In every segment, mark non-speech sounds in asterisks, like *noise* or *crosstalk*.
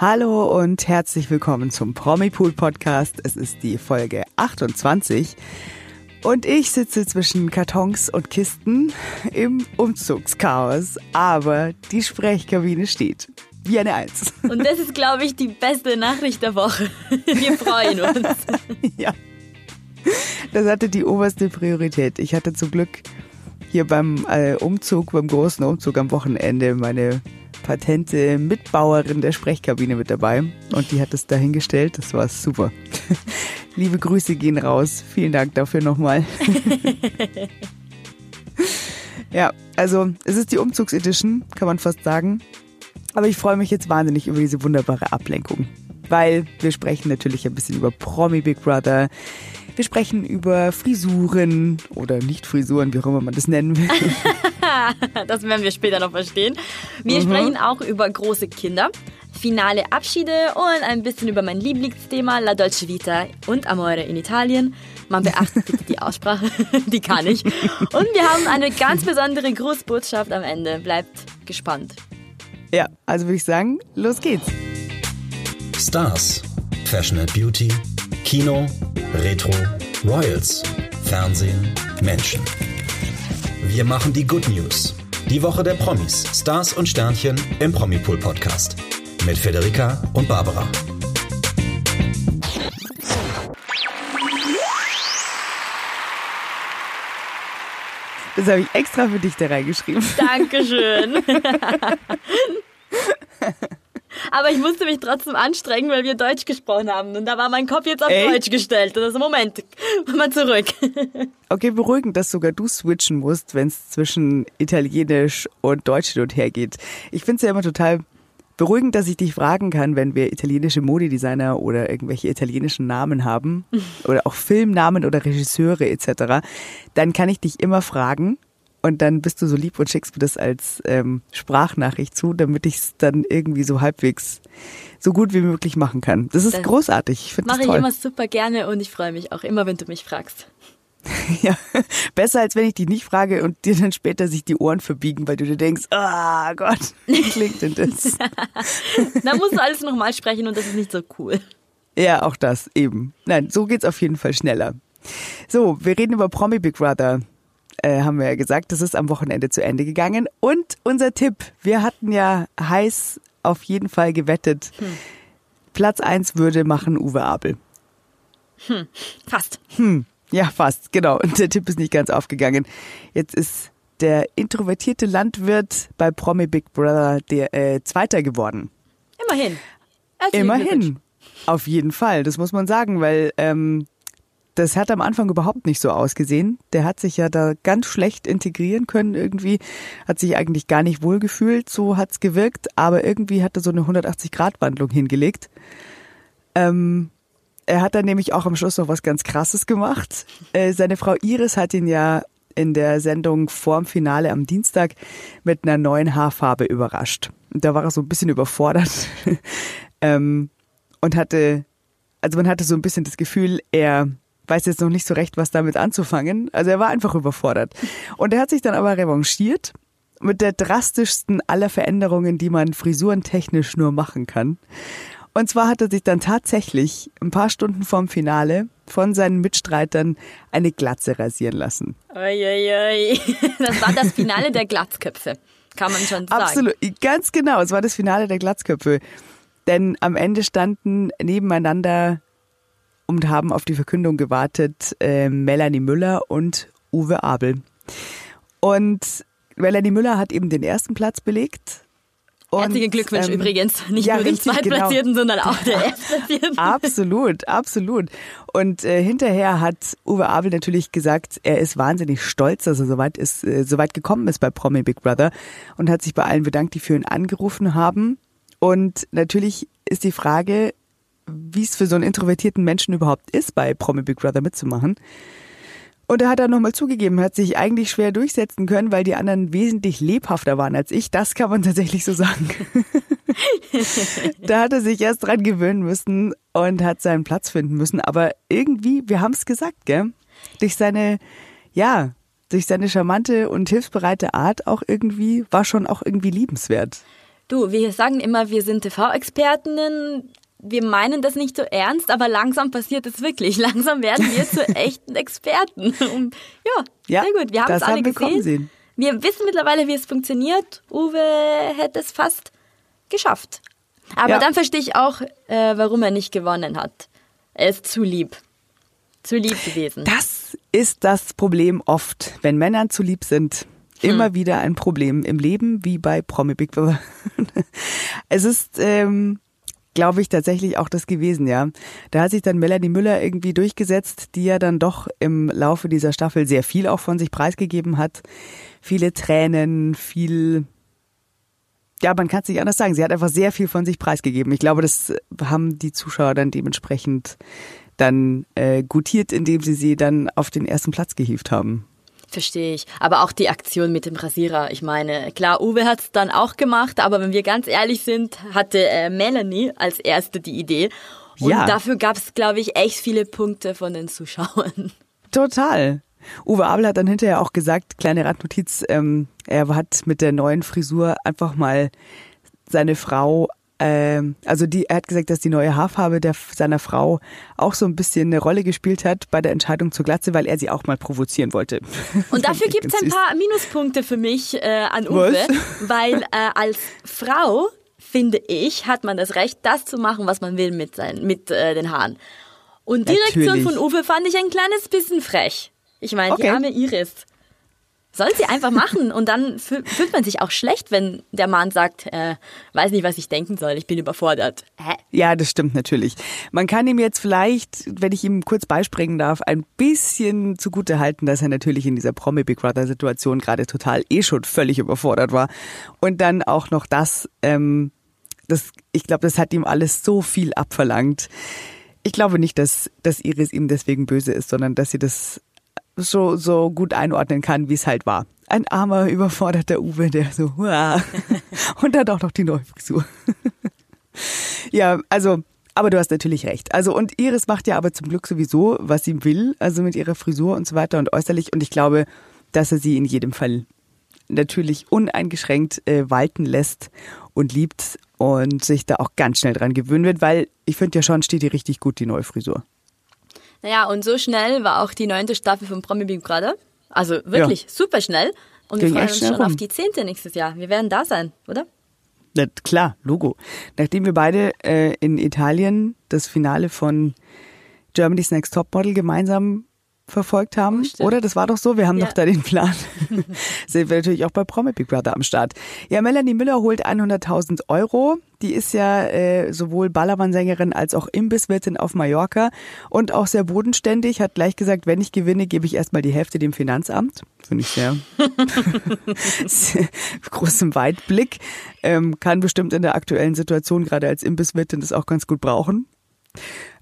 Hallo und herzlich willkommen zum Promipool Podcast. Es ist die Folge 28 und ich sitze zwischen Kartons und Kisten im Umzugschaos, aber die Sprechkabine steht. Wie eine Eins. Und das ist, glaube ich, die beste Nachricht der Woche. Wir freuen uns. *laughs* Ja. Das hatte die oberste Priorität. Ich hatte zum Glück hier beim äh, Umzug, beim großen Umzug am Wochenende meine patente Mitbauerin der Sprechkabine mit dabei und die hat es dahingestellt. Das war super. *laughs* Liebe Grüße gehen raus. Vielen Dank dafür nochmal. *laughs* ja, also es ist die Umzugsedition, kann man fast sagen. Aber ich freue mich jetzt wahnsinnig über diese wunderbare Ablenkung. Weil wir sprechen natürlich ein bisschen über Promi Big Brother. Wir sprechen über Frisuren oder nicht Frisuren, wie auch immer man das nennen will. *laughs* *laughs* das werden wir später noch verstehen. Wir mhm. sprechen auch über große Kinder, finale Abschiede und ein bisschen über mein Lieblingsthema La Dolce Vita und Amore in Italien. Man beachtet bitte die Aussprache, *laughs* die kann ich. Und wir haben eine ganz besondere Grußbotschaft am Ende. Bleibt gespannt. Ja, also würde ich sagen, los geht's. Stars, Fashion and Beauty, Kino, Retro, Royals, Fernsehen, Menschen. Wir machen die Good News. Die Woche der Promis, Stars und Sternchen im Promipool Podcast. Mit Federica und Barbara. Das habe ich extra für dich da reingeschrieben. Dankeschön. *laughs* Aber ich musste mich trotzdem anstrengen, weil wir Deutsch gesprochen haben. Und da war mein Kopf jetzt auf Ey? Deutsch gestellt. Und also Moment, *laughs* mal zurück. Okay, beruhigend, dass sogar du switchen musst, wenn es zwischen Italienisch und Deutsch hin und her geht. Ich finde es ja immer total beruhigend, dass ich dich fragen kann, wenn wir italienische Modedesigner oder irgendwelche italienischen Namen haben *laughs* oder auch Filmnamen oder Regisseure etc., dann kann ich dich immer fragen und dann bist du so lieb und schickst mir das als ähm, Sprachnachricht zu, damit ich es dann irgendwie so halbwegs so gut wie möglich machen kann. Das ist das großartig. Ich finde das toll. Mache ich immer super gerne und ich freue mich auch immer, wenn du mich fragst. *laughs* Ja, besser als wenn ich dich nicht frage und dir dann später sich die Ohren verbiegen, weil du dir denkst, ah oh Gott, wie klingt denn das? *laughs* dann musst du alles nochmal sprechen und das ist nicht so cool. Ja, auch das eben. Nein, so geht's auf jeden Fall schneller. So, wir reden über Promi Big Brother äh, haben wir ja gesagt, das ist am Wochenende zu Ende gegangen. Und unser Tipp, wir hatten ja heiß auf jeden Fall gewettet. Hm. Platz 1 würde machen Uwe Abel. Hm, fast. Hm, ja, fast, genau. Und der Tipp ist nicht ganz aufgegangen. Jetzt ist der introvertierte Landwirt bei Promi Big Brother der äh, Zweiter geworden. Immerhin. Herzlichen Immerhin. Auf jeden Fall, das muss man sagen, weil ähm, das hat am Anfang überhaupt nicht so ausgesehen. Der hat sich ja da ganz schlecht integrieren können irgendwie, hat sich eigentlich gar nicht wohl gefühlt, so hat's gewirkt, aber irgendwie hat er so eine 180-Grad-Wandlung hingelegt. Ähm, er hat dann nämlich auch am Schluss noch was ganz Krasses gemacht. Äh, seine Frau Iris hat ihn ja in der Sendung vorm Finale am Dienstag mit einer neuen Haarfarbe überrascht. Da war er so ein bisschen überfordert *laughs* ähm, und hatte, also man hatte so ein bisschen das Gefühl, er weiß jetzt noch nicht so recht, was damit anzufangen. Also er war einfach überfordert. Und er hat sich dann aber revanchiert mit der drastischsten aller Veränderungen, die man frisurentechnisch nur machen kann. Und zwar hat er sich dann tatsächlich ein paar Stunden vorm Finale von seinen Mitstreitern eine Glatze rasieren lassen. Uiuiui. *laughs* Das war das Finale der Glatzköpfe, kann man schon sagen. Absolut, ganz genau. Es war das Finale der Glatzköpfe. Denn am Ende standen nebeneinander und haben auf die Verkündung gewartet äh, Melanie Müller und Uwe Abel. Und Melanie Müller hat eben den ersten Platz belegt. Und, Herzlichen Glückwunsch ähm, übrigens. Nicht ja, nur dem genau. Zweitplatzierten, genau. sondern auch der *laughs* Erstplatzierten. absolut, absolut. Und äh, hinterher hat Uwe Abel natürlich gesagt, er ist wahnsinnig stolz, dass er soweit, ist, äh, soweit gekommen ist bei Promi Big Brother und hat sich bei allen bedankt, die für ihn angerufen haben. Und natürlich ist die Frage, wie es für so einen introvertierten Menschen überhaupt ist, bei Promi Big Brother mitzumachen. Und er hat dann nochmal zugegeben, hat sich eigentlich schwer durchsetzen können, weil die anderen wesentlich lebhafter waren als ich. Das kann man tatsächlich so sagen. *laughs* da hat er sich erst dran gewöhnen müssen und hat seinen Platz finden müssen. Aber irgendwie, wir haben es gesagt, gell? Durch seine, ja, durch seine charmante und hilfsbereite Art auch irgendwie, war schon auch irgendwie liebenswert. Du, wir sagen immer, wir sind TV-Expertinnen. Wir meinen das nicht so ernst, aber langsam passiert es wirklich. *laughs* Langsam werden wir zu *laughs* echten Experten. Und ja, Ja, sehr gut. Wir haben es alle haben gesehen. sehen. Wir wissen mittlerweile, wie es funktioniert. Uwe hätte es fast geschafft. Aber Ja. dann verstehe ich auch, äh, warum er nicht gewonnen hat. Er ist zu lieb. Zu lieb gewesen. Das ist das Problem oft, wenn Männern zu lieb sind. Hm. Immer wieder ein Problem im Leben, wie bei Promi Big Brother. *laughs* es ist, ähm, glaube ich, tatsächlich auch das gewesen, ja. Da hat sich dann Melanie Müller irgendwie durchgesetzt, die ja dann doch im Laufe dieser Staffel sehr viel auch von sich preisgegeben hat. Viele Tränen, viel ja, man kann es nicht anders sagen. Sie hat einfach sehr viel von sich preisgegeben. Ich glaube, das haben die Zuschauer dann dementsprechend dann äh, gutiert, indem sie sie dann auf den ersten Platz gehievt haben. Verstehe ich. Aber auch die Aktion mit dem Rasierer. Ich meine, klar, Uwe hat es dann auch gemacht, aber wenn wir ganz ehrlich sind, hatte äh, Melanie als erste die Idee. Und Ja. dafür gab es, glaube ich, echt viele Punkte von den Zuschauern. Total. Uwe Abel hat dann hinterher auch gesagt, kleine Randnotiz, ähm, er hat mit der neuen Frisur einfach mal seine Frau, ähm, also die, er hat gesagt, dass die neue Haarfarbe der, seiner Frau auch so ein bisschen eine Rolle gespielt hat bei der Entscheidung zur Glatze, weil er sie auch mal provozieren wollte. Und *laughs* dafür gibt es ein paar Minuspunkte für mich äh, an Uwe, Was? *laughs* weil äh, als Frau, finde ich, hat man das Recht, das zu machen, was man will mit, sein, mit äh, den Haaren. Und die Reaktion Natürlich. von Uwe fand ich ein kleines bisschen frech. Ich meine, die Okay. arme Iris. Soll sie einfach machen und dann fü- fühlt man sich auch schlecht, wenn der Mann sagt, äh, weiß nicht, was ich denken soll, ich bin überfordert. Hä? Ja, das stimmt natürlich. Man kann ihm jetzt vielleicht, wenn ich ihm kurz beispringen darf, ein bisschen zugute halten, dass er natürlich in dieser Promi Big Brother Situation gerade total eh schon völlig überfordert war. Und dann auch noch das, ähm, das ich glaube, das hat ihm alles so viel abverlangt. Ich glaube nicht, dass, dass Iris ihm deswegen böse ist, sondern dass sie das so, so gut einordnen kann, wie es halt war. Ein armer, überforderter Uwe, der so, Huah. *laughs* und dann auch noch die neue Frisur. *laughs* Ja, also, aber du hast natürlich recht. Also, und Iris macht ja aber zum Glück sowieso, was sie will, also mit ihrer Frisur und so weiter und äußerlich. Und ich glaube, dass er sie in jedem Fall natürlich uneingeschränkt äh, walten lässt und liebt und sich da auch ganz schnell dran gewöhnen wird, weil ich finde ja schon, steht ihr richtig gut, die neue Frisur. Naja, und so schnell war auch die neunte Staffel von Promi Big Brother. Also wirklich super schnell. Und wir Ging freuen echt uns schon rum. auf die zehnte nächstes Jahr. Wir werden da sein, oder? Na, klar, Logo. Nachdem wir beide äh, in Italien das Finale von Germany's Next Topmodel gemeinsam verfolgt haben, stimmt. oder? Das war doch so, wir haben Ja. doch da den Plan. *laughs* Sind wir natürlich auch bei Promi Big Brother am Start. Ja, Melanie Müller holt 100.000 Euro. Die ist ja äh, sowohl Ballermann-Sängerin als auch Imbisswirtin auf Mallorca und auch sehr bodenständig. Hat gleich gesagt, wenn ich gewinne, gebe ich erstmal die Hälfte dem Finanzamt. Finde ich sehr, *laughs* *laughs* sehr großem Weitblick. Ähm, kann bestimmt in der aktuellen Situation gerade als Imbisswirtin das auch ganz gut brauchen.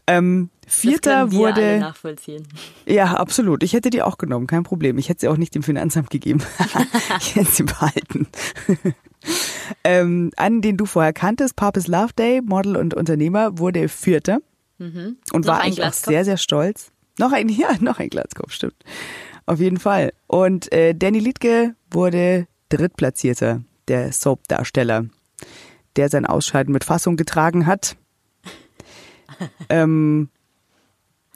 Ähm, Vierter wurde. nachvollziehen. Ja, absolut. Ich hätte die auch genommen, kein Problem. Ich hätte sie auch nicht dem Finanzamt gegeben. *laughs* ich hätte sie behalten. *laughs* ähm, einen, den du vorher kanntest, Papes Love Day, Model und Unternehmer, wurde Vierter und Mhm. Noch war eigentlich auch sehr, sehr stolz. Noch ein, *laughs* ja, noch ein Glatzkopf, stimmt. Auf jeden Fall. Und äh, Danny Liedke wurde Drittplatzierter, der Soap-Darsteller, der sein Ausscheiden mit Fassung getragen hat. Ähm,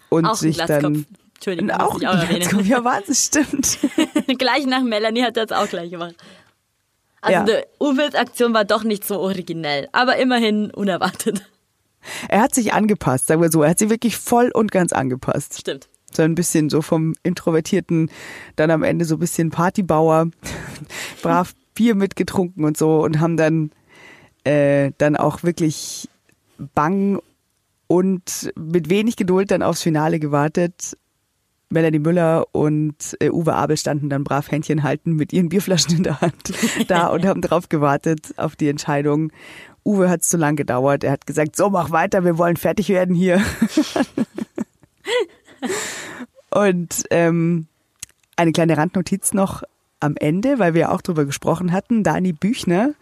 und Auch sich dann Entschuldigung, auch ich auch erwähnen. Ja, was? Stimmt. *laughs* gleich nach Melanie hat er es auch gleich gemacht. Also Ja. die Uwes Aktion war doch nicht so originell, aber immerhin unerwartet. Er hat sich angepasst, sagen wir so. Er hat sich wirklich voll und ganz angepasst. Stimmt. So ein bisschen so vom Introvertierten, dann am Ende so ein bisschen Partybauer, *laughs* brav Bier mitgetrunken und so und haben dann, äh, dann auch wirklich bang und mit wenig Geduld dann aufs Finale gewartet. Melanie Müller und äh, Uwe Abel standen dann brav Händchen halten mit ihren Bierflaschen in der Hand *laughs* da und haben drauf gewartet auf die Entscheidung. Uwe hat es zu lang gedauert. Er hat gesagt, so mach weiter, wir wollen fertig werden hier. *laughs* und ähm, eine kleine Randnotiz noch am Ende, weil wir auch drüber gesprochen hatten. Dani Büchner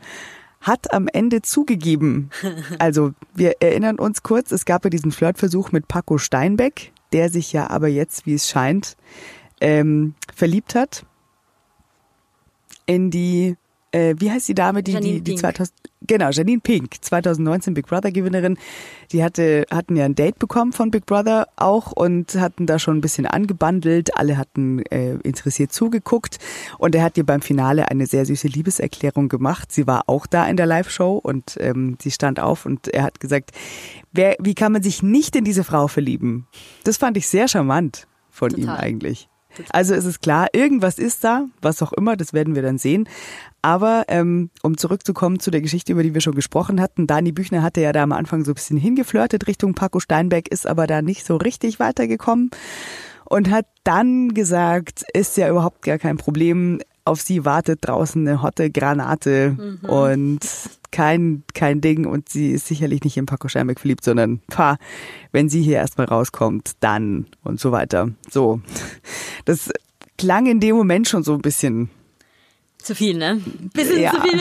hat am Ende zugegeben. *laughs* Also wir erinnern uns kurz, es gab ja diesen Flirtversuch mit Paco Steinbeck, der sich ja aber jetzt, wie es scheint, ähm, verliebt hat in die äh, wie heißt die Dame, die, Janine die, die Pink. 2000, genau, Janine Pink, 2019 Big Brother Gewinnerin, die hatte, hatten ja ein Date bekommen von Big Brother auch und hatten da schon ein bisschen angebandelt. Alle hatten äh, interessiert zugeguckt und er hat ihr beim Finale eine sehr süße Liebeserklärung gemacht. Sie war auch da in der Live-Show und ähm, sie stand auf und er hat gesagt, wer, wie kann man sich nicht in diese Frau verlieben? Das fand ich sehr charmant von ihm Total. eigentlich. Also es ist klar, irgendwas ist da, was auch immer, das werden wir dann sehen. Aber ähm, um zurückzukommen zu der Geschichte, über die wir schon gesprochen hatten, Dani Büchner hatte ja da am Anfang so ein bisschen hingeflirtet Richtung Paco Steinbeck, ist aber da nicht so richtig weitergekommen und hat dann gesagt, ist ja überhaupt gar kein Problem, auf sie wartet draußen eine hotte Granate und kein, kein Ding und sie ist sicherlich nicht in Paco Steinbeck verliebt, sondern pah, wenn sie hier erstmal rauskommt, dann und so weiter. So. Das klang in dem Moment schon so ein bisschen Zu viel, ne? Bisschen Ja. zu viel.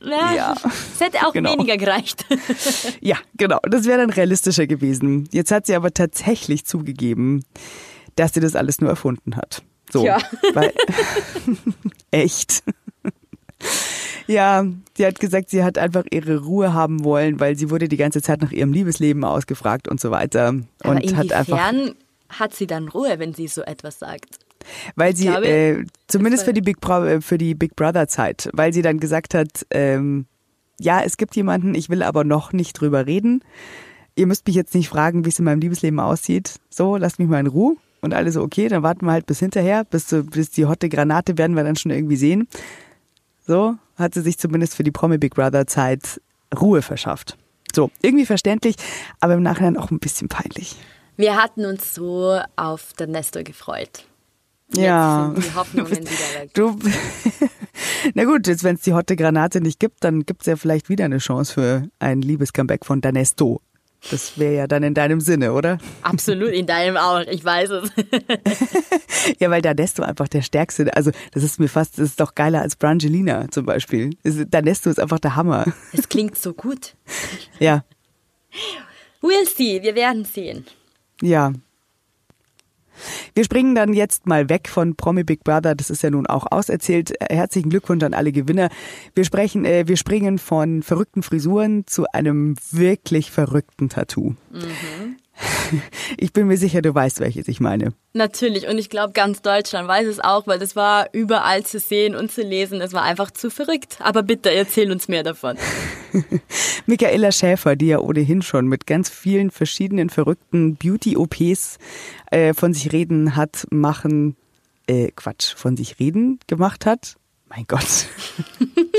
Ja, Ja. Es hätte auch Genau. weniger gereicht. *laughs* Ja, genau. Das wäre dann realistischer gewesen. Jetzt hat sie aber tatsächlich zugegeben, dass sie das alles nur erfunden hat. So. Tja. Weil, *laughs* echt. Ja, sie hat gesagt, sie hat einfach ihre Ruhe haben wollen, weil sie wurde die ganze Zeit nach ihrem Liebesleben ausgefragt und so weiter. Aber und hat einfach, hat sie dann Ruhe, wenn sie so etwas sagt? weil sie, glaube, äh, zumindest für die Big Bro äh, für die Big Brother Zeit, weil sie dann gesagt hat, ähm, ja, es gibt jemanden, ich will aber noch nicht drüber reden. Ihr müsst mich jetzt nicht fragen, wie es in meinem Liebesleben aussieht. So, lasst mich mal in Ruhe. Und alle so, okay, dann warten wir halt bis hinterher, bis, bis die hotte Granate werden wir dann schon irgendwie sehen. So hat sie sich zumindest für die Promi Big Brother Zeit Ruhe verschafft. So, irgendwie verständlich, aber im Nachhinein auch ein bisschen peinlich. Wir hatten uns so auf den Nestor gefreut. Jetzt Ja. sind die Hoffnungen *laughs* wieder weg. Du, *laughs* na gut, jetzt wenn es die hotte Granate nicht gibt, dann gibt es ja vielleicht wieder eine Chance für ein Liebescomeback von Danesto. Das wäre ja dann in deinem Sinne, oder? Absolut, in deinem auch, ich weiß es. *laughs* Ja, weil Danesto einfach der Stärkste, also das ist mir fast, das ist doch geiler als Brangelina zum Beispiel. Es- Danesto ist einfach der Hammer. Es klingt so gut. Ja, We'll see, wir werden sehen. ja. Wir springen dann jetzt mal weg von Promi Big Brother. Das ist ja nun auch auserzählt. Herzlichen Glückwunsch an alle Gewinner. Wir sprechen, äh, wir springen von verrückten Frisuren zu einem wirklich verrückten Tattoo. *laughs* Ich bin mir sicher, du weißt, welches ich meine. Natürlich, und ich glaube, ganz Deutschland weiß es auch, weil das war überall zu sehen und zu lesen. Es war einfach zu verrückt. Aber bitte, erzähl uns mehr davon. *laughs* Michaela Schäfer, die ja ohnehin schon mit ganz vielen verschiedenen verrückten Beauty-OPs äh, von sich reden hat, machen, äh, Quatsch, von sich reden gemacht hat. Mein Gott.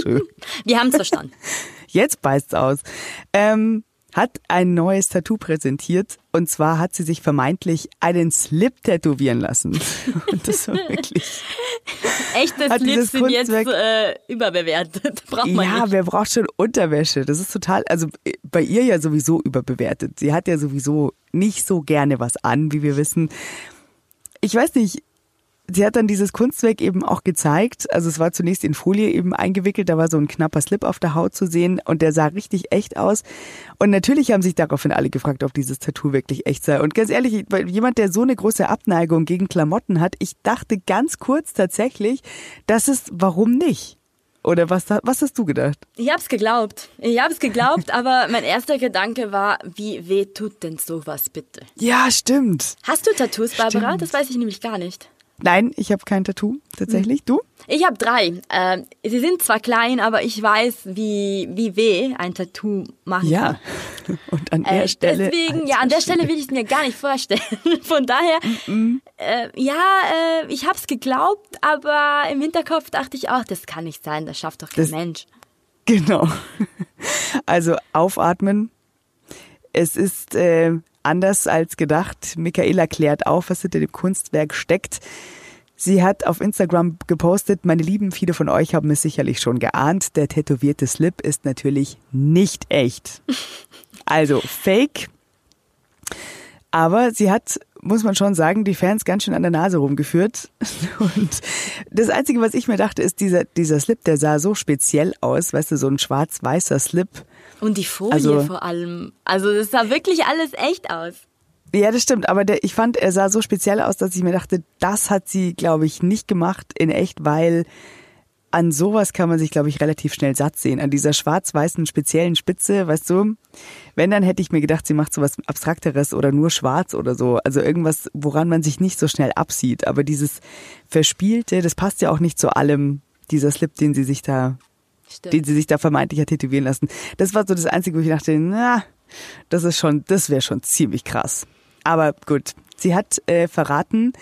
*laughs* Wir haben es verstanden. Jetzt beißt's aus. Ähm, hat ein neues Tattoo präsentiert und zwar hat sie sich vermeintlich einen Slip tätowieren lassen. *laughs* Und das war wirklich. Echtes Hat dieses Lips sind jetzt äh, überbewertet. *laughs* Braucht man Ja, nicht. wer braucht schon Unterwäsche? Das ist total, also äh, bei ihr ja sowieso überbewertet. Sie hat ja sowieso nicht so gerne was an, wie wir wissen. Ich weiß nicht, sie hat dann dieses Kunstwerk eben auch gezeigt. Also es war zunächst in Folie eben eingewickelt, da war so ein knapper Slip auf der Haut zu sehen und der sah richtig echt aus. Und natürlich haben sich daraufhin alle gefragt, ob dieses Tattoo wirklich echt sei. Und ganz ehrlich, weil jemand, der so eine große Abneigung gegen Klamotten hat, ich dachte ganz kurz tatsächlich, das ist, warum nicht? Oder was, was hast du gedacht? Ich hab's geglaubt. Ich hab's geglaubt, *laughs* aber mein erster Gedanke war, wie weh tut denn sowas bitte? Ja, stimmt. Hast du Tattoos, Barbara? Stimmt. Das weiß ich nämlich gar nicht. Nein, ich habe kein Tattoo, tatsächlich. Du? Ich habe drei. Ähm, sie sind zwar klein, aber ich weiß, wie, wie weh ein Tattoo kann. Ja. *laughs* Und an der Äh, Stelle. Deswegen, ja, an der Stelle will ich es mir gar nicht vorstellen. *laughs* Von daher, äh, ja, äh, ich habe es geglaubt, aber im Hinterkopf dachte ich auch, das kann nicht sein, das schafft doch kein Das- Mensch. *laughs* Genau. Also aufatmen. Es ist äh, anders als gedacht. Michaela klärt auf, was hinter dem Kunstwerk steckt. Sie hat auf Instagram gepostet, meine Lieben, viele von euch haben es sicherlich schon geahnt, der tätowierte Slip ist natürlich nicht echt. Also fake. Aber sie hat, muss man schon sagen, die Fans ganz schön an der Nase rumgeführt. *laughs* Und das Einzige, was ich mir dachte, ist, dieser, dieser Slip, der sah so speziell aus, weißt du, so ein schwarz-weißer Slip. Und die Folie Also- vor allem. Also es sah wirklich alles echt aus. Ja, das stimmt, aber der, ich fand, er sah so speziell aus, dass ich mir dachte, das hat sie, glaube ich, nicht gemacht in echt, weil an sowas kann man sich, glaube ich, relativ schnell satt sehen. An dieser schwarz-weißen speziellen Spitze, weißt du, wenn, dann hätte ich mir gedacht, sie macht sowas Abstrakteres oder nur schwarz oder so. Also irgendwas, woran man sich nicht so schnell absieht. Aber dieses Verspielte, das passt ja auch nicht zu allem, dieser Slip, den sie sich da, Stimmt. den sie sich da vermeintlich hat tätowieren lassen. Das war so das Einzige, wo ich dachte, na, das ist schon, das wäre schon ziemlich krass. Aber gut, sie hat äh, verraten,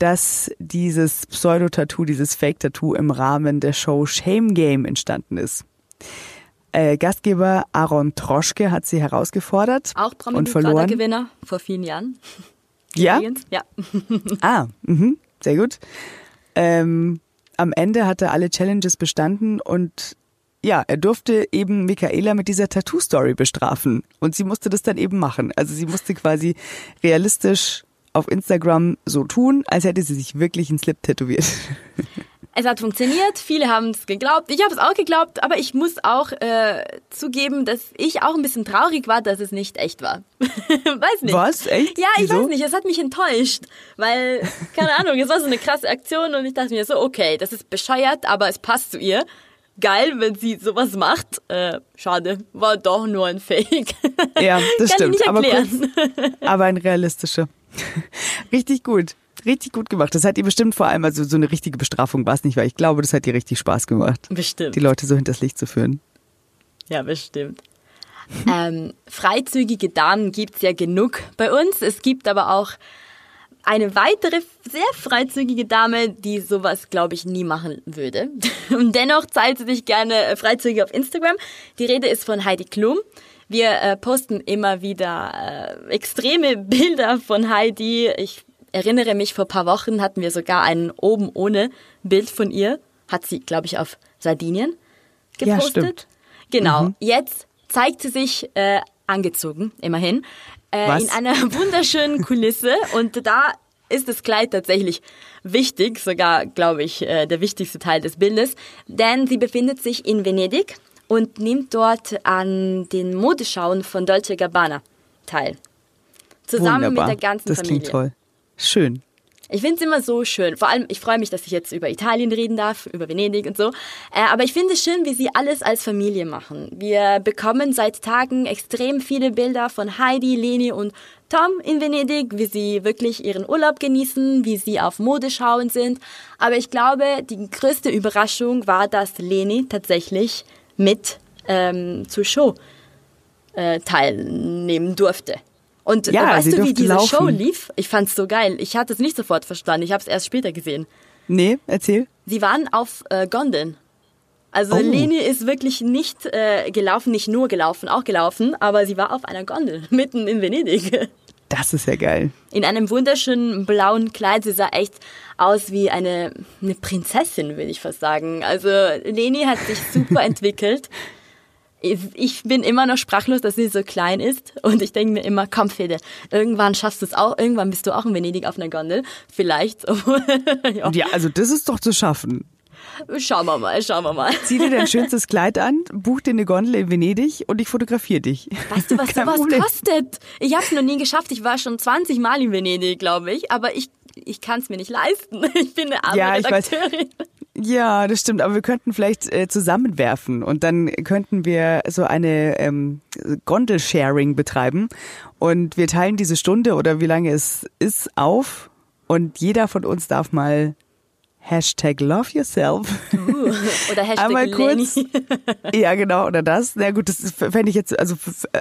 dass dieses Pseudo-Tattoo, dieses Fake-Tattoo im Rahmen der Show Shame Game entstanden ist. Äh, Gastgeber Aaron Troschke hat sie herausgefordert Auch und verloren. Promi-Gewinner vor vielen Jahren. Ja? Ja. *laughs* Ah, mhm, sehr gut. Ähm, am Ende hat er alle Challenges bestanden und ja, er durfte eben Michaela mit dieser Tattoo-Story bestrafen. Und sie musste das dann eben machen. Also sie musste quasi realistisch auf Instagram so tun, als hätte sie sich wirklich einen Slip tätowiert. *laughs* Es hat funktioniert, viele haben es geglaubt, ich habe es auch geglaubt, aber ich muss auch äh, zugeben, dass ich auch ein bisschen traurig war, dass es nicht echt war. *laughs* weiß nicht. Was? Echt? Ja, ich Wieso? weiß nicht, es hat mich enttäuscht, weil, keine Ahnung, es war so eine krasse Aktion und ich dachte mir so, okay, das ist bescheuert, aber es passt zu ihr. Geil, wenn sie sowas macht. Äh, schade, war doch nur ein Fake. Ja, das *laughs* Kann stimmt. ich nicht aber, erklären. kurz, aber ein realistischer. *laughs* Richtig gut. Richtig gut gemacht. Das hat ihr bestimmt vor allem, also so eine richtige Bestrafung war es nicht, weil ich glaube, das hat ihr richtig Spaß gemacht, Bestimmt. die Leute so hinters Licht zu führen. Ja, bestimmt. ähm, freizügige Damen gibt's ja genug bei uns. Es gibt aber auch eine weitere sehr freizügige Dame, die sowas, glaube ich, nie machen würde. *laughs* Und dennoch zeigt sie sich gerne äh, freizügig auf Instagram. Die Rede ist von Heidi Klum. Wir äh, posten immer wieder äh, extreme *laughs* Bilder von Heidi. Ich erinnere mich, vor paar Wochen hatten wir sogar ein oben ohne Bild von ihr. Hat sie, glaube ich, auf Sardinien Ja, gepostet. stimmt. Genau. Jetzt zeigt sie sich äh, angezogen, immerhin, äh, in einer *laughs* wunderschönen Kulisse. Und da ist das Kleid tatsächlich wichtig, sogar, glaube ich, äh, der wichtigste Teil des Bildes. Denn sie befindet sich in Venedig und nimmt dort an den Modeschauen von Dolce Gabbana teil. Zusammen Wunderbar. mit der ganzen das Familie. klingt toll. Schön. Ich finde es immer so schön. Vor allem, ich freue mich, dass ich jetzt über Italien reden darf, über Venedig und so. Äh, aber ich finde es schön, wie sie alles als Familie machen. Wir bekommen seit Tagen extrem viele Bilder von Heidi, Leni und Tom in Venedig, wie sie wirklich ihren Urlaub genießen, wie sie auf Modeschauen sind. Aber ich glaube, die größte Überraschung war, dass Leni tatsächlich mit ähm, zur Show äh, teilnehmen durfte. Und Ja, weißt du, wie diese laufen. Show lief? Ich fand's so geil. Ich hatte es nicht sofort verstanden. Ich habe es erst später gesehen. Nee, erzähl. Sie waren auf äh, Gondeln. Also Oh. Leni ist wirklich nicht äh, gelaufen, nicht nur gelaufen, auch gelaufen, aber sie war auf einer Gondel *laughs* mitten in Venedig. Das ist ja geil. In einem wunderschönen blauen Kleid. Sie sah echt aus wie eine, eine Prinzessin, würde ich fast sagen. Also Leni hat sich super *laughs* entwickelt. Ich ich bin immer noch sprachlos, dass sie so klein ist. Und ich denke mir immer, komm Fede, irgendwann schaffst du es auch. Irgendwann bist du auch in Venedig auf einer Gondel. Vielleicht. *laughs* ja. Ja, also das ist doch zu schaffen. Schauen wir mal, schauen wir mal. Zieh dir dein schönstes Kleid an, buch dir eine Gondel in Venedig und ich fotografiere dich. Weißt du, was Kein sowas Problem. kostet? Ich habe es noch nie geschafft. Ich war schon 20 Mal in Venedig, glaube ich. Aber ich, ich kann es mir nicht leisten. *laughs* Ich bin eine arme Ja. Redakteurin. Ja, das stimmt, aber wir könnten vielleicht äh, zusammenwerfen und dann könnten wir so eine ähm, Gondel-Sharing betreiben und wir teilen diese Stunde oder wie lange es ist auf und jeder von uns darf mal Hashtag Love Yourself. Uh, oder *laughs* Hashtag Einmal kurz. *laughs* ja, genau, oder das. Na gut, das fände ich jetzt, also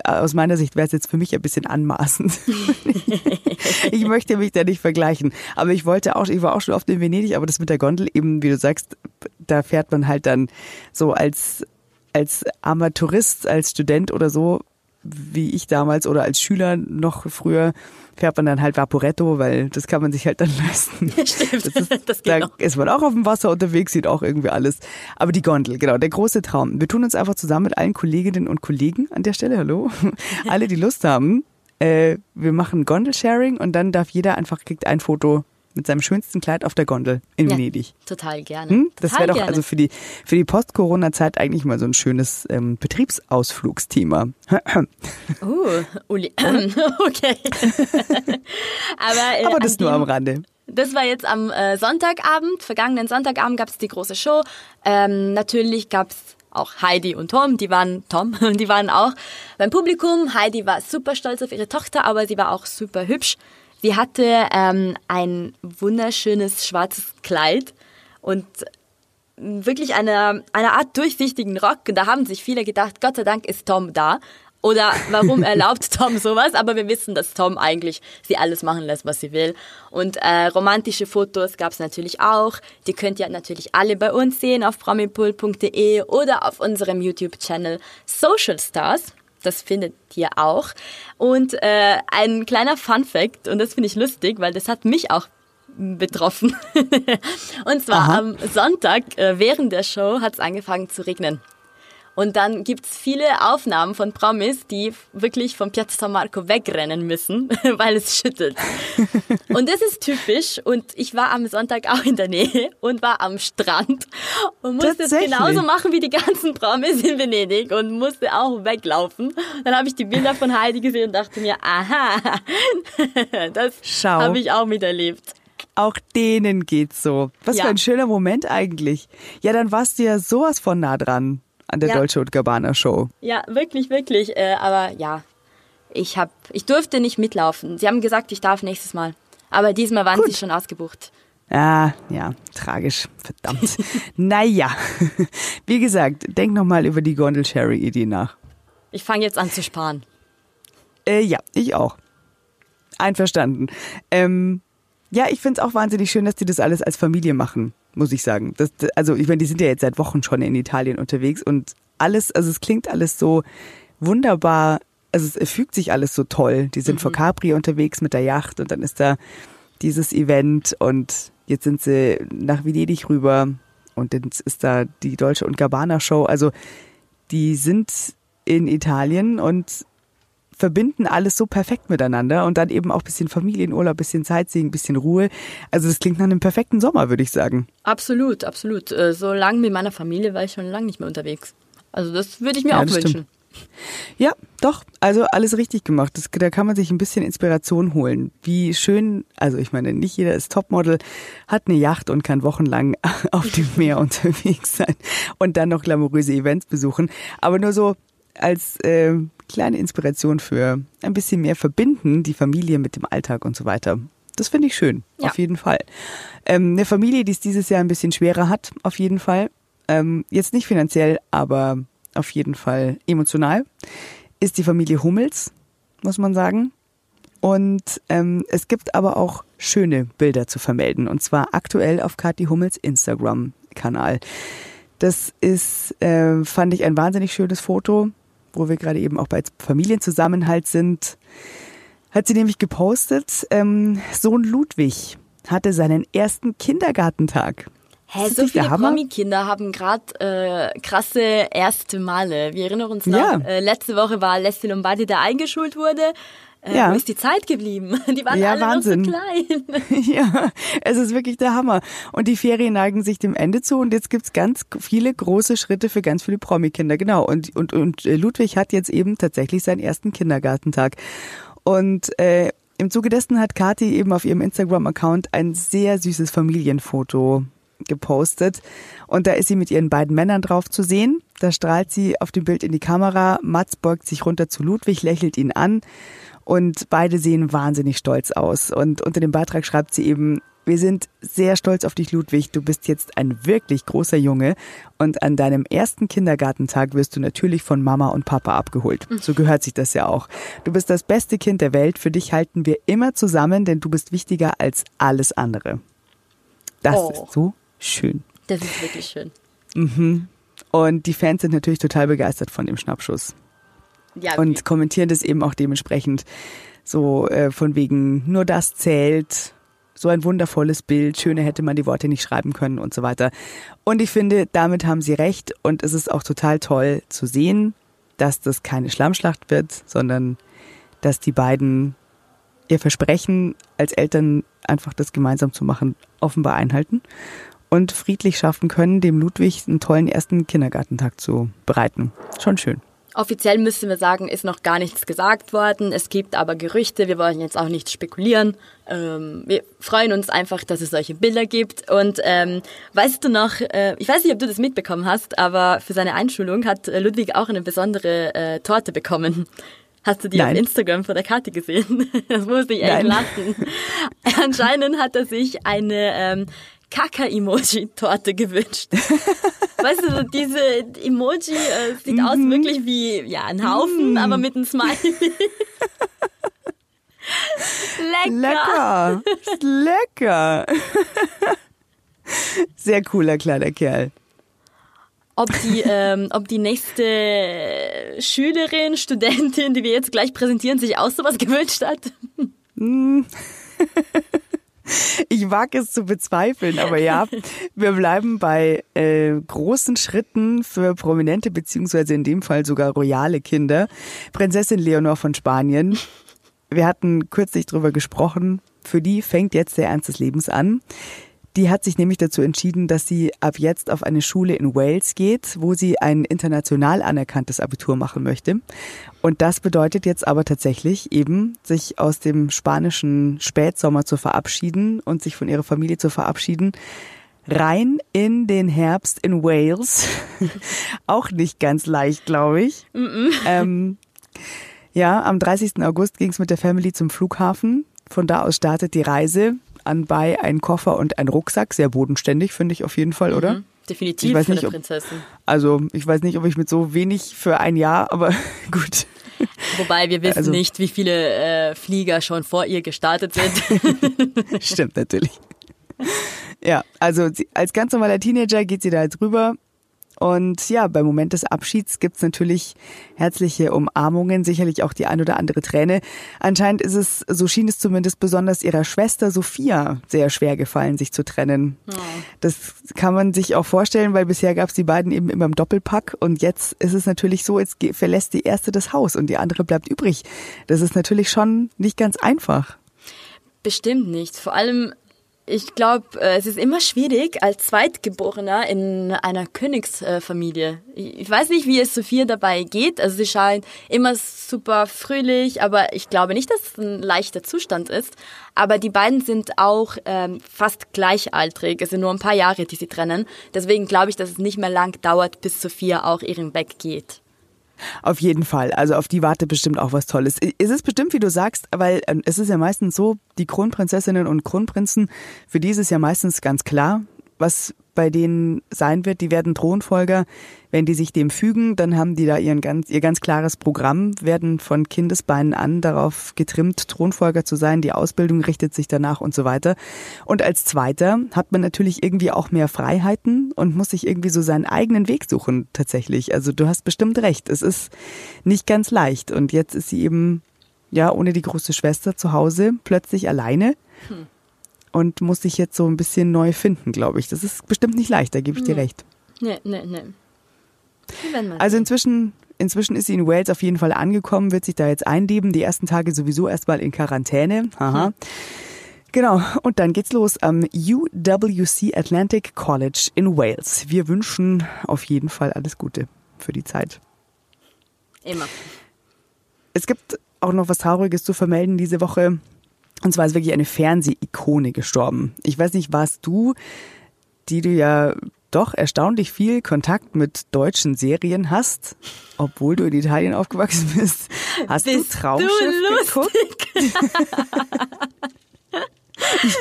aus meiner Sicht wäre es jetzt für mich ein bisschen anmaßend. *laughs* ich möchte mich da nicht vergleichen. Aber ich wollte auch, ich war auch schon oft in Venedig, aber das mit der Gondel eben, wie du sagst, da fährt man halt dann so als, als armer Tourist, als Student oder so, wie ich damals oder als Schüler noch früher, fährt man dann halt Vaporetto, weil das kann man sich halt dann *laughs* leisten. Stimmt, Das ist, das geht da noch. ist man auch auf dem Wasser unterwegs, sieht auch irgendwie alles. Aber die Gondel, genau, der große Traum. Wir tun uns einfach zusammen mit allen Kolleginnen und Kollegen an der Stelle, hallo, *laughs* alle, die Lust haben. Äh, wir machen Gondel-Sharing und dann darf jeder einfach, kriegt ein Foto mit seinem schönsten Kleid auf der Gondel in Ja, Venedig. Total gerne. Hm? Das wäre doch gerne. also für die, für die Post-Corona-Zeit eigentlich mal so ein schönes ähm, Betriebsausflugsthema. *laughs* Uh, Uli. *laughs* *laughs* okay. Aber, äh, Aber das nur am Rande. Das war jetzt am äh, Sonntagabend. Vergangenen Sonntagabend gab es die große Show. Ähm, natürlich gab es auch Heidi und Tom, die waren Tom, die waren auch beim Publikum. Heidi war super stolz auf ihre Tochter, aber sie war auch super hübsch. Sie hatte ähm, ein wunderschönes schwarzes Kleid und wirklich eine, eine Art durchsichtigen Rock. Da haben sich viele gedacht, Gott sei Dank ist Tom da. Oder warum *laughs* erlaubt Tom sowas? Aber wir wissen, dass Tom eigentlich sie alles machen lässt, was sie will. Und äh, romantische Fotos gab es natürlich auch. Die könnt ihr natürlich alle bei uns sehen auf promipool.de oder auf unserem YouTube-Channel Social Stars. Das findet ihr auch. Und äh, ein kleiner Fun Fact, und das finde ich lustig, weil das hat mich auch betroffen. *laughs* und zwar Aha. am Sonntag äh, während der Show hat es angefangen zu regnen. Und dann gibt's viele Aufnahmen von Promis, die wirklich vom Piazza San Marco wegrennen müssen, *laughs* weil es schüttelt. *laughs* Und das ist typisch. Und ich war am Sonntag auch in der Nähe und war am Strand und musste es genauso machen wie die ganzen Promis in Venedig und musste auch weglaufen. Dann habe ich die Bilder von Heidi gesehen und dachte mir, aha, *laughs* das habe ich auch miterlebt. Auch denen geht's so. Was ja. für ein schöner Moment eigentlich. Ja, dann warst du ja sowas von nah dran an der ja. Dolce und Gabbana Show. Ja, wirklich, wirklich. Äh, aber ja, ich hab, ich durfte nicht mitlaufen. Sie haben gesagt, ich darf nächstes Mal. Aber diesmal waren Gut. sie schon ausgebucht. Ja, ja, tragisch. Verdammt. *laughs* naja, wie gesagt, denk nochmal über die Gondel-Sherry-Idee nach. Ich fange jetzt an zu sparen. Äh, ja, ich auch. Einverstanden. Ähm, ja, ich finde es auch wahnsinnig schön, dass die das alles als Familie machen muss ich sagen. Das, also ich meine, die sind ja jetzt seit Wochen schon in Italien unterwegs und alles, also es klingt alles so wunderbar, also es fügt sich alles so toll. Die sind mhm. vor Capri unterwegs mit der Yacht und dann ist da dieses Event und jetzt sind sie nach Venedig rüber und jetzt ist da die Deutsche und Gabbana Show. Also die sind in Italien und verbinden alles so perfekt miteinander und dann eben auch bisschen Familienurlaub, bisschen Sightseeing, bisschen Ruhe. Also das klingt nach einem perfekten Sommer, würde ich sagen. Absolut, absolut. Äh, so lange mit meiner Familie war ich schon lange nicht mehr unterwegs. Also das würde ich mir ja, auch wünschen. Stimmt. Ja, doch. Also alles richtig gemacht. Das, da kann man sich ein bisschen Inspiration holen. Wie schön, also ich meine, nicht jeder ist Topmodel, hat eine Yacht und kann wochenlang *laughs* auf dem Meer *laughs* unterwegs sein und dann noch glamouröse Events besuchen. Aber nur so als äh, kleine Inspiration für ein bisschen mehr verbinden, die Familie mit dem Alltag und so weiter. Das finde ich schön, ja. auf jeden Fall. Ähm, eine Familie, die es dieses Jahr ein bisschen schwerer hat, auf jeden Fall. Ähm, jetzt nicht finanziell, aber auf jeden Fall emotional, ist die Familie Hummels, muss man sagen. Und ähm, es gibt aber auch schöne Bilder zu vermelden. Und zwar aktuell auf Kathi Hummels Instagram-Kanal. Das ist, äh, fand ich, ein wahnsinnig schönes Foto wo wir gerade eben auch bei Familienzusammenhalt sind, hat sie nämlich gepostet, ähm, Sohn Ludwig hatte seinen ersten Kindergartentag. Hä, so viele Promi-Kinder haben gerade äh, krasse erste Male. Wir erinnern uns noch, ja. äh, letzte Woche war Leslie Lombardi, der eingeschult wurde. Äh, ja. Wo ist die Zeit geblieben? *laughs* Die waren ja, alle Wahnsinn. noch so klein. *laughs* *laughs* ja, es ist wirklich der Hammer. Und die Ferien neigen sich dem Ende zu und jetzt gibt's ganz viele große Schritte für ganz viele Promi-Kinder. Genau. Und, und, und äh, Ludwig hat jetzt eben tatsächlich seinen ersten Kindergartentag. Und äh, im Zuge dessen hat Kathi eben auf ihrem Instagram-Account ein sehr süßes Familienfoto gepostet. Und da ist sie mit ihren beiden Männern drauf zu sehen. Da strahlt sie auf dem Bild in die Kamera. Mats beugt sich runter zu Ludwig, lächelt ihn an. Und beide sehen wahnsinnig stolz aus. Und unter dem Beitrag schreibt sie eben, wir sind sehr stolz auf dich, Ludwig. Du bist jetzt ein wirklich großer Junge. Und an deinem ersten Kindergartentag wirst du natürlich von Mama und Papa abgeholt. Mhm. So gehört sich das ja auch. Du bist das beste Kind der Welt. Für dich halten wir immer zusammen, denn du bist wichtiger als alles andere. Das oh. ist so schön. Das ist wirklich schön. Mhm. Und die Fans sind natürlich total begeistert von dem Schnappschuss. Ja, und kommentieren das eben auch dementsprechend so äh, von wegen nur das zählt, so ein wundervolles Bild, schöner hätte man die Worte nicht schreiben können und so weiter. Und ich finde, damit haben sie recht und es ist auch total toll zu sehen, dass das keine Schlammschlacht wird, sondern dass die beiden ihr Versprechen als Eltern einfach das gemeinsam zu machen offenbar einhalten und friedlich schaffen können, dem Ludwig einen tollen ersten Kindergartentag zu bereiten. Schon schön. Offiziell müssen wir sagen, ist noch gar nichts gesagt worden. Es gibt aber Gerüchte. Wir wollen jetzt auch nicht spekulieren. Ähm, wir freuen uns einfach, dass es solche Bilder gibt. Und ähm, weißt du noch, äh, ich weiß nicht, ob du das mitbekommen hast, aber für seine Einschulung hat äh, Ludwig auch eine besondere äh, Torte bekommen. Hast du die Nein. auf Instagram von der Karte gesehen? *laughs* Das musste ich echt lachen. *laughs* Anscheinend hat er sich eine ähm, Kaka-Emoji-Torte gewünscht. *laughs* weißt du, diese Emoji äh, sieht -hmm. aus mhm. wirklich wie ja, ein Haufen, mm. aber mit einem Smiley. *laughs* Lecker. Lecker. Lecker. Sehr cooler kleiner Kerl. Ob die, ähm, ob die nächste Schülerin, Studentin, die wir jetzt gleich präsentieren, sich auch sowas gewünscht hat? *laughs* Ich wage es zu bezweifeln, aber ja, wir bleiben bei äh, großen Schritten für prominente beziehungsweise in dem Fall sogar royale Kinder. Prinzessin Leonor von Spanien. Wir hatten kürzlich drüber gesprochen. Für die fängt jetzt der Ernst des Lebens an. Die hat sich nämlich dazu entschieden, dass sie ab jetzt auf eine Schule in Wales geht, wo sie ein international anerkanntes Abitur machen möchte. Und das bedeutet jetzt aber tatsächlich eben, sich aus dem spanischen Spätsommer zu verabschieden und sich von ihrer Familie zu verabschieden. Rein in den Herbst in Wales. *laughs* Auch nicht ganz leicht, glaube ich. Mm -mm. Ähm, ja, am 30. August ging es mit der Family zum Flughafen. Von da aus startet die Reise anbei ein Koffer und ein Rucksack. Sehr bodenständig, finde ich auf jeden Fall, oder? Mhm, definitiv ich weiß für nicht, eine Prinzessin. Ob, also ich weiß nicht, ob ich mit so wenig für ein Jahr, aber *laughs* gut. Wobei wir wissen also, nicht, wie viele äh, Flieger schon vor ihr gestartet sind. *laughs* Stimmt natürlich. Ja, also als ganz normaler Teenager geht sie da jetzt rüber und ja, beim Moment des Abschieds gibt's natürlich herzliche Umarmungen, sicherlich auch die ein oder andere Träne. Anscheinend ist es, so schien es zumindest besonders ihrer Schwester Sophia sehr schwer gefallen, sich zu trennen. Oh. Das kann man sich auch vorstellen, weil bisher gab's die beiden eben immer im Doppelpack und jetzt ist es natürlich so, jetzt verlässt die erste das Haus und die andere bleibt übrig. Das ist natürlich schon nicht ganz einfach. Bestimmt nicht. Vor allem ich glaube, äh, es ist immer schwierig als Zweitgeborener in einer Königsfamilie. Ich weiß nicht, wie es Sophia dabei geht. Also sie scheint immer super fröhlich, aber ich glaube nicht, dass es ein leichter Zustand ist. Aber die beiden sind auch ähm, fast gleichaltrig. Es sind nur ein paar Jahre, die sie trennen. Deswegen glaube ich, dass es nicht mehr lang dauert, bis Sophia auch ihren Weg geht. Auf jeden Fall. Also auf die wartet bestimmt auch was Tolles. Es ist bestimmt, wie du sagst, weil ähm, es ist ja meistens so, die Kronprinzessinnen und Kronprinzen, für die ist es ja meistens ganz klar, was bei denen sein wird. Die werden Thronfolger. Wenn die sich dem fügen, dann haben die da ihren ganz, ihr ganz klares Programm, werden von Kindesbeinen an darauf getrimmt, Thronfolger zu sein. Die Ausbildung richtet sich danach und so weiter. Und als Zweiter hat man natürlich irgendwie auch mehr Freiheiten und muss sich irgendwie so seinen eigenen Weg suchen, tatsächlich. Also du hast bestimmt recht. Es ist nicht ganz leicht. Und jetzt ist sie eben, ja, ohne die große Schwester zu Hause, plötzlich alleine. Hm und muss sich jetzt so ein bisschen neu finden, glaube ich. Das ist bestimmt nicht leicht, da gebe ich dir recht. Nee, nee, nee. Also inzwischen, inzwischen ist sie in Wales auf jeden Fall angekommen, wird sich da jetzt einleben. Die ersten Tage sowieso erstmal in Quarantäne. Aha. Hm. Genau, und dann geht's los am UWC Atlantic College in Wales. Wir wünschen auf jeden Fall alles Gute für die Zeit. Immer. Es gibt auch noch was Trauriges zu vermelden diese Woche. Und zwar ist wirklich eine Fernseh-Ikone gestorben. Ich weiß nicht, warst du, die du ja doch erstaunlich viel Kontakt mit deutschen Serien hast, obwohl du in Italien aufgewachsen bist. Hast bist du Traumschiff du geguckt? *laughs*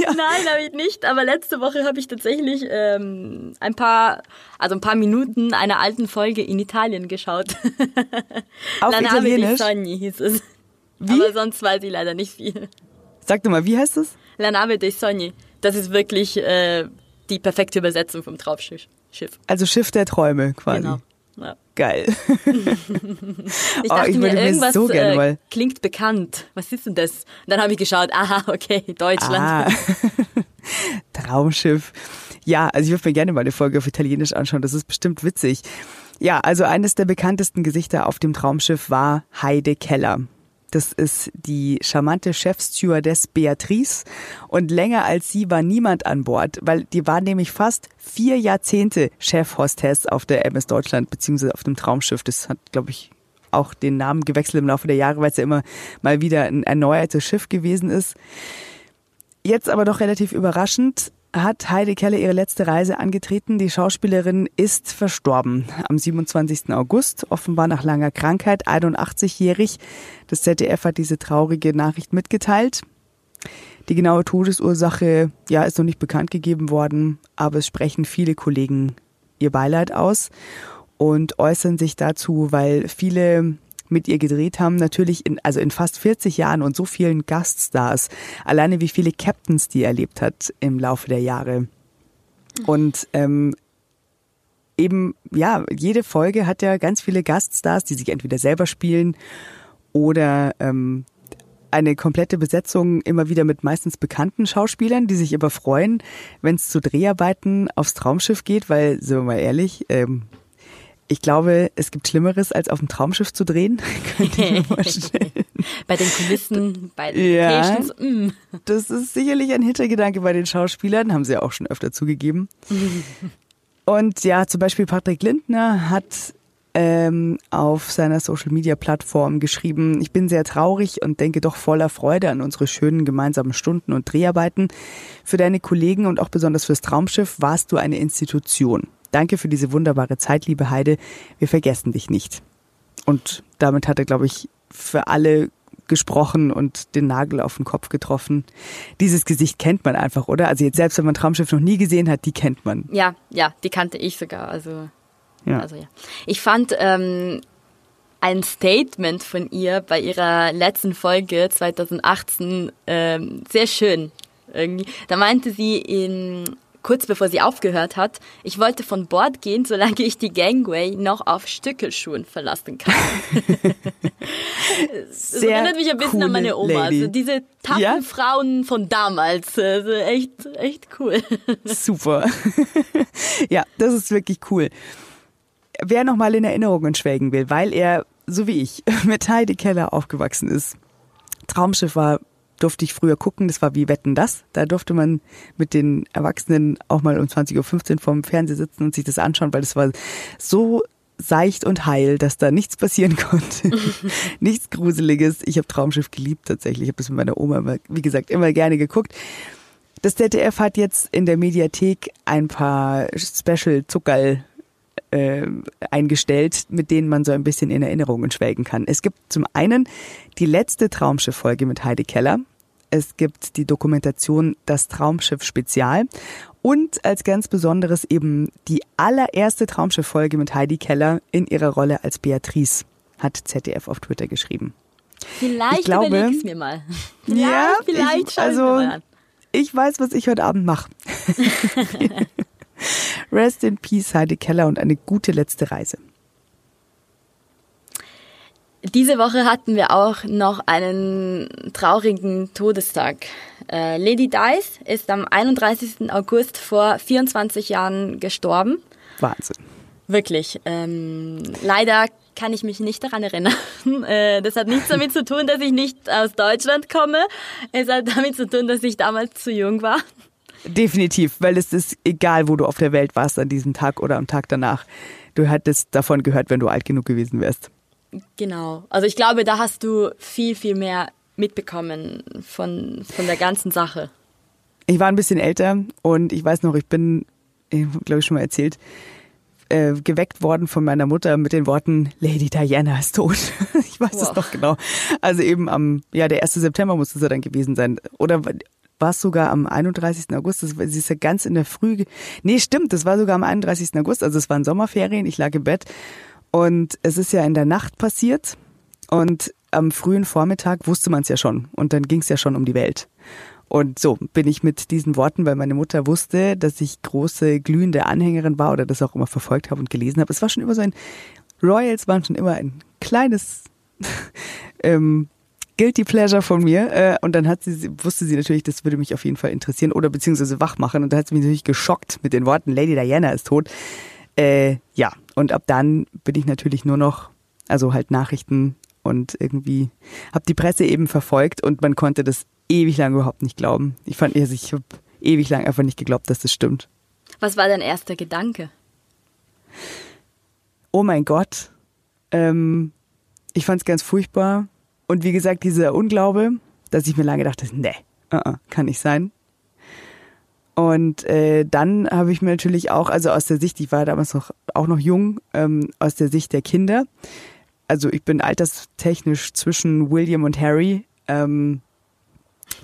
ja. Nein, habe ich nicht. Aber letzte Woche habe ich tatsächlich ähm, ein paar, also ein paar Minuten einer alten Folge in Italien geschaut. Auf La Nave di Sogni hieß es. Wie? Aber sonst weiß ich leider nicht viel. Sag doch mal, wie heißt es? La nave dei sogni. Das ist wirklich äh, die perfekte Übersetzung vom Traumschiff. Also Schiff der Träume quasi. Genau. Ja. Geil. *laughs* ich dachte oh, ich mir, irgendwas so äh, klingt bekannt. Was ist denn das? Und dann habe ich geschaut, aha, okay, Deutschland. Ah. *laughs* Traumschiff. Ja, also ich würde mir gerne mal eine Folge auf Italienisch anschauen. Das ist bestimmt witzig. Ja, also eines der bekanntesten Gesichter auf dem Traumschiff war Heide Keller. Das ist die charmante Chefstewardess Beatrice. Und länger als sie war niemand an Bord, weil die war nämlich fast vier Jahrzehnte Chefhostess auf der MS Deutschland, beziehungsweise auf dem Traumschiff. Das hat, glaube ich, auch den Namen gewechselt im Laufe der Jahre, weil es ja immer mal wieder ein erneuertes Schiff gewesen ist. Jetzt aber doch relativ überraschend hat Heidi Keller ihre letzte Reise angetreten. Die Schauspielerin ist verstorben am 27. August, offenbar nach langer Krankheit, 81-jährig. Das ZDF hat diese traurige Nachricht mitgeteilt. Die genaue Todesursache ja, ist noch nicht bekannt gegeben worden, aber es sprechen viele Kollegen ihr Beileid aus und äußern sich dazu, weil viele mit ihr gedreht haben, natürlich in, also in fast 40 Jahren und so vielen Gaststars. Alleine wie viele Captains die erlebt hat im Laufe der Jahre. Und ähm, eben, ja, jede Folge hat ja ganz viele Gaststars, die sich entweder selber spielen oder ähm, eine komplette Besetzung immer wieder mit meistens bekannten Schauspielern, die sich aber freuen, wenn es zu Dreharbeiten aufs Traumschiff geht, weil, sind wir mal ehrlich, ähm, ich glaube, es gibt Schlimmeres, als auf dem Traumschiff zu drehen. *laughs* Könnte ich mir vorstellen. *laughs* bei den Kulissen, bei den ja, Locations. Mm. Das ist sicherlich ein Hintergedanke bei den Schauspielern, haben sie ja auch schon öfter zugegeben. *laughs* Und ja, zum Beispiel Patrick Lindner hat ähm, auf seiner Social-Media-Plattform geschrieben, ich bin sehr traurig und denke doch voller Freude an unsere schönen gemeinsamen Stunden und Dreharbeiten. Für deine Kollegen und auch besonders fürs Traumschiff warst du eine Institution. Danke für diese wunderbare Zeit, liebe Heide. Wir vergessen dich nicht. Und damit hat er, glaube ich, für alle gesprochen und den Nagel auf den Kopf getroffen. Dieses Gesicht kennt man einfach, oder? Also jetzt selbst wenn man Traumschiff noch nie gesehen hat, die kennt man. Ja, ja, die kannte ich sogar. Also ja. Also, ja. Ich fand ähm, ein Statement von ihr bei ihrer letzten Folge 2018 ähm, sehr schön. Irgendwie. Da meinte sie in kurz bevor sie aufgehört hat, ich wollte von Bord gehen, solange ich die Gangway noch auf Stückelschuhen verlassen kann. *laughs* das Sehr erinnert mich ein bisschen an meine Oma. Also diese taffen ja? Frauen von damals. Also echt, echt cool. *laughs* Super. *laughs* ja, das ist wirklich cool. Wer nochmal in Erinnerungen schwelgen will, weil er, so wie ich, mit Heidi Keller aufgewachsen ist. Traumschiff war durfte ich früher gucken, das war wie Wetten das. Da durfte man mit den Erwachsenen auch mal um 20.15 Uhr vorm Fernseher sitzen und sich das anschauen, weil das war so seicht und heil, dass da nichts passieren *laughs* konnte. *laughs* nichts Gruseliges. Ich habe Traumschiff geliebt tatsächlich. Ich habe das mit meiner Oma, immer, wie gesagt, immer gerne geguckt. Das ZDF hat jetzt in der Mediathek ein paar Special-Zuckerl äh, eingestellt, mit denen man so ein bisschen in Erinnerungen schwelgen kann. Es gibt zum einen die letzte Traumschiff-Folge mit Heidi Keller. Es gibt die Dokumentation Das Traumschiff Spezial und als ganz besonderes eben die allererste Traumschiff-Folge mit Heidi Keller in ihrer Rolle als Beatrice, hat ZDF auf Twitter geschrieben. Vielleicht ich glaube, ich mir mal. *laughs* Ja, vielleicht ich, also, ich weiß, was ich heute Abend mache. *laughs* Rest in Peace, Heidi Keller und eine gute letzte Reise. Diese Woche hatten wir auch noch einen traurigen Todestag. Äh, Lady Dice ist am 31. August vor 24 Jahren gestorben. Wahnsinn. Wirklich. Ähm, leider kann ich mich nicht daran erinnern. *laughs* Äh, das hat nichts damit zu tun, dass ich nicht aus Deutschland komme. Es hat damit zu tun, dass ich damals zu jung war. Definitiv, weil es ist egal, wo du auf der Welt warst an diesem Tag oder am Tag danach. Du hättest davon gehört, wenn du alt genug gewesen wärst. Genau. Also ich glaube, da hast du viel, viel mehr mitbekommen von, von der ganzen Sache. Ich war ein bisschen älter und ich weiß noch, ich bin, glaube ich schon mal erzählt, äh, geweckt worden von meiner Mutter mit den Worten, Lady Diana ist tot. *laughs* ich weiß es noch genau. Also eben am, ja, der 1. September muss es ja dann gewesen sein. Oder war es sogar am 31. August. Das, ist ja ganz in der Früh. Nee, stimmt, das war sogar am 31. August. Also es waren Sommerferien, ich lag im Bett. Und es ist ja in der Nacht passiert. Und am frühen Vormittag wusste man es ja schon. Und dann ging es ja schon um die Welt. Und so bin ich mit diesen Worten, weil meine Mutter wusste, dass ich große glühende Anhängerin war oder das auch immer verfolgt habe und gelesen habe. Es war schon immer so ein, Royals waren schon immer ein kleines *laughs* ähm, Guilty Pleasure von mir. Äh, und dann hat sie, wusste sie natürlich, das würde mich auf jeden Fall interessieren oder beziehungsweise wach machen. Und da hat sie mich natürlich geschockt mit den Worten, Lady Diana ist tot. Äh, ja, und ab dann bin ich natürlich nur noch, also halt Nachrichten und irgendwie habe die Presse eben verfolgt und man konnte das ewig lang überhaupt nicht glauben. Ich fand, also ich habe ewig lang einfach nicht geglaubt, dass das stimmt. Was war dein erster Gedanke? Oh mein Gott. Ähm, ich fand es ganz furchtbar. Und wie gesagt, dieser Unglaube, dass ich mir lange dachte, nee, uh -uh, kann nicht sein. Und äh, dann habe ich mir natürlich auch, also aus der Sicht, ich war damals noch auch noch jung, ähm, aus der Sicht der Kinder, also ich bin alterstechnisch zwischen William und Harry, ähm,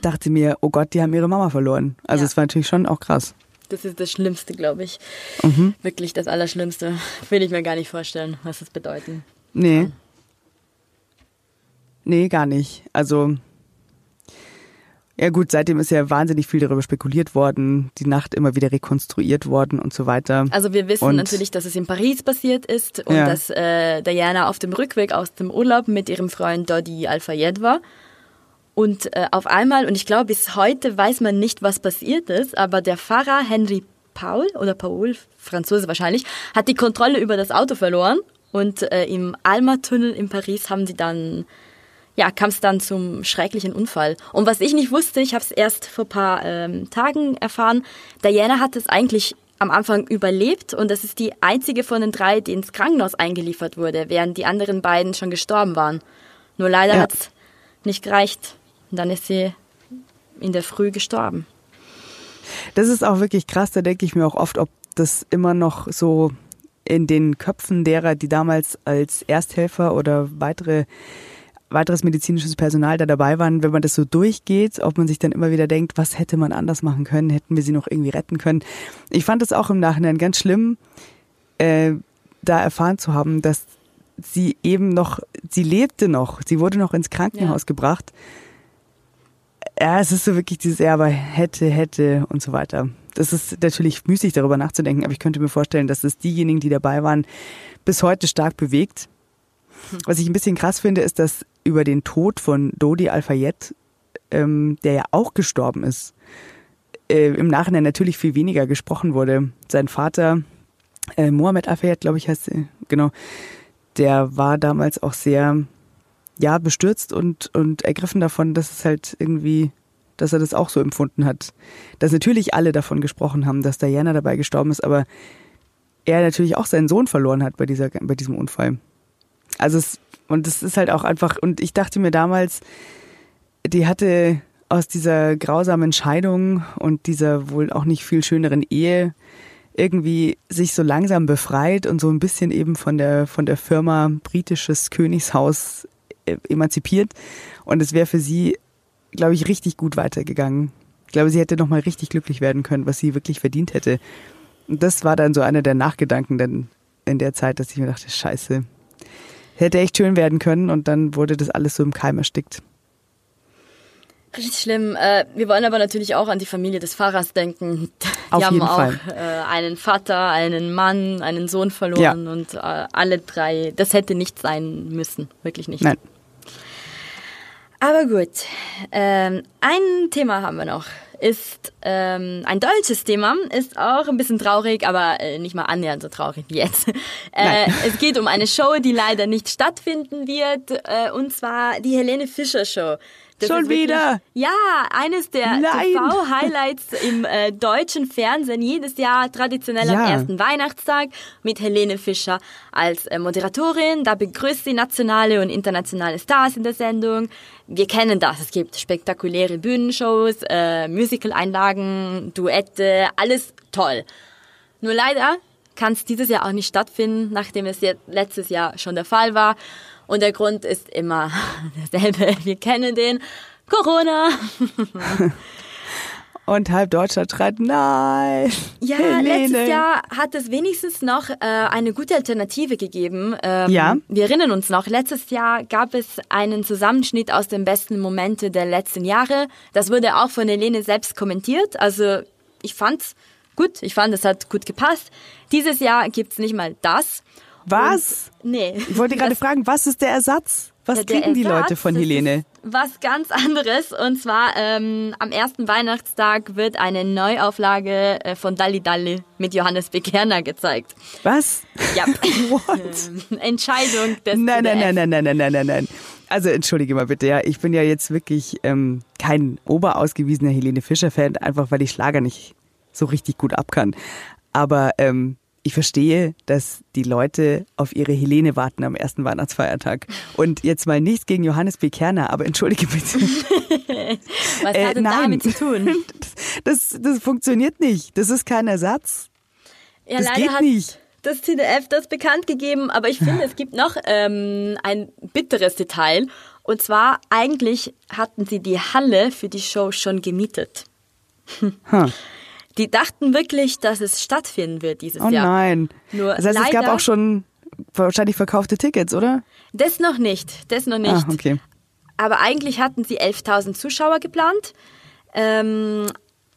dachte mir, oh Gott, die haben ihre Mama verloren. Also es ja. war natürlich schon auch krass. Das ist das Schlimmste, glaube ich. Mhm. Wirklich das Allerschlimmste. Will ich mir gar nicht vorstellen, was das bedeuten. Nee. Nee, gar nicht. Also ja gut, seitdem ist ja wahnsinnig viel darüber spekuliert worden, die Nacht immer wieder rekonstruiert worden und so weiter. Also wir wissen und, natürlich, dass es in Paris passiert ist und ja. dass äh, Diana auf dem Rückweg aus dem Urlaub mit ihrem Freund Dodi Al-Fayed war. Und äh, auf einmal, und ich glaube, bis heute weiß man nicht, was passiert ist, aber der Fahrer Henry Paul oder Paul, Franzose wahrscheinlich, hat die Kontrolle über das Auto verloren und äh, im Alma-Tunnel in Paris haben sie dann ja, kam es dann zum schrecklichen Unfall. Und was ich nicht wusste, ich habe es erst vor paar ähm, Tagen erfahren, Diana hat es eigentlich am Anfang überlebt und das ist die einzige von den drei, die ins Krankenhaus eingeliefert wurde, während die anderen beiden schon gestorben waren. Nur leider ja. hat es nicht gereicht. Und dann ist sie in der Früh gestorben. Das ist auch wirklich krass, da denke ich mir auch oft, ob das immer noch so in den Köpfen derer, die damals als Ersthelfer oder weitere weiteres medizinisches Personal da dabei waren, wenn man das so durchgeht, ob man sich dann immer wieder denkt, was hätte man anders machen können, hätten wir sie noch irgendwie retten können. Ich fand es auch im Nachhinein ganz schlimm, äh, da erfahren zu haben, dass sie eben noch, sie lebte noch, sie wurde noch ins Krankenhaus ja. gebracht. Ja, es ist so wirklich dieses, ja, aber hätte, hätte und so weiter. Das ist natürlich müßig, darüber nachzudenken, aber ich könnte mir vorstellen, dass es diejenigen, die dabei waren, bis heute stark bewegt. Was ich ein bisschen krass finde, ist, dass über den Tod von Dodi Al-Fayed, ähm, der ja auch gestorben ist, äh, im Nachhinein natürlich viel weniger gesprochen wurde. Sein Vater, äh, Mohammed Al-Fayed, glaube ich, heißt er, genau, der war damals auch sehr, ja, bestürzt und, und ergriffen davon, dass es halt irgendwie, dass er das auch so empfunden hat. Dass natürlich alle davon gesprochen haben, dass Diana dabei gestorben ist, aber er natürlich auch seinen Sohn verloren hat bei dieser, bei diesem Unfall. Also es und das ist halt auch einfach, und ich dachte mir damals, die hatte aus dieser grausamen Scheidung und dieser wohl auch nicht viel schöneren Ehe irgendwie sich so langsam befreit und so ein bisschen eben von der, von der Firma britisches Königshaus äh, emanzipiert. Und es wäre für sie, glaube ich, richtig gut weitergegangen. Ich glaube, sie hätte nochmal richtig glücklich werden können, was sie wirklich verdient hätte. Und das war dann so einer der Nachgedanken denn in der Zeit, dass ich mir dachte, scheiße, hätte echt schön werden können und dann wurde das alles so im Keim erstickt. Richtig schlimm. Äh, wir wollen aber natürlich auch an die Familie des Fahrers denken. Die Auf haben jeden auch Fall. Äh, einen Vater, einen Mann, einen Sohn verloren ja. und äh, alle drei. Das hätte nicht sein müssen, wirklich nicht. Nein. Aber gut, ähm, ein Thema haben wir noch ist ähm, ein deutsches Thema, ist auch ein bisschen traurig, aber äh, nicht mal annähernd so traurig wie jetzt. Äh, *laughs* es geht um eine Show, die leider nicht stattfinden wird, äh, und zwar die Helene Fischer Show. Das Schon wirklich, wieder? Ja, eines der TV-Highlights im äh, deutschen Fernsehen. Jedes Jahr traditionell ja. am ersten Weihnachtstag mit Helene Fischer als äh, Moderatorin. Da begrüßt sie nationale und internationale Stars in der Sendung. Wir kennen das. Es gibt spektakuläre Bühnenshows, äh, Musical-Einlagen, Duette, alles toll. Nur leider kann es dieses Jahr auch nicht stattfinden, nachdem es letztes Jahr schon der Fall war. Und der Grund ist immer *laughs* derselbe. Wir kennen den. Corona. *laughs* Und halb Deutschland schreit, nein. Ja, Helene. letztes Jahr hat es wenigstens noch äh, eine gute Alternative gegeben. Ähm, ja. Wir erinnern uns noch, letztes Jahr gab es einen Zusammenschnitt aus den besten Momente der letzten Jahre. Das wurde auch von Helene selbst kommentiert. Also ich fand's gut, ich fand, es hat gut gepasst. Dieses Jahr gibt's nicht mal das. Was? Und, nee. Ich wollte gerade fragen, was ist der Ersatz? Was ja, kriegen die Leute von Helene? Was ganz anderes. Und zwar ähm, am ersten Weihnachtstag wird eine Neuauflage äh, von Dalli Dalli mit Johannes Bekerner gezeigt. Was? Ja. *laughs* What? *laughs* Ähm, Entscheidung des Nein, nein, nein, nein, nein, nein, nein, nein, nein. Also entschuldige mal bitte, ja, ich bin ja jetzt wirklich ähm, kein oberausgewiesener Helene Fischer-Fan, einfach weil ich Schlager nicht so richtig gut abkann. Aber ähm, ich verstehe, dass die Leute auf ihre Helene warten am ersten Weihnachtsfeiertag. *laughs* Und jetzt mal nichts gegen Johannes B. Kerner, aber entschuldige bitte. *laughs* Was hat äh, denn damit zu tun? *laughs* Das, das funktioniert nicht. Das ist kein Ersatz. Ja, das leider geht hat nicht. das CDF das bekannt gegeben, aber ich finde, es gibt noch ähm, ein bitteres Detail. Und zwar, eigentlich hatten sie die Halle für die Show schon gemietet. Huh. Die dachten wirklich, dass es stattfinden wird dieses Oh Jahr. nein. Nur das heißt, es gab leider- auch schon wahrscheinlich verkaufte Tickets, oder? Das noch nicht, das noch nicht. Ah, okay. Aber eigentlich hatten sie 11.000 Zuschauer geplant. Ähm,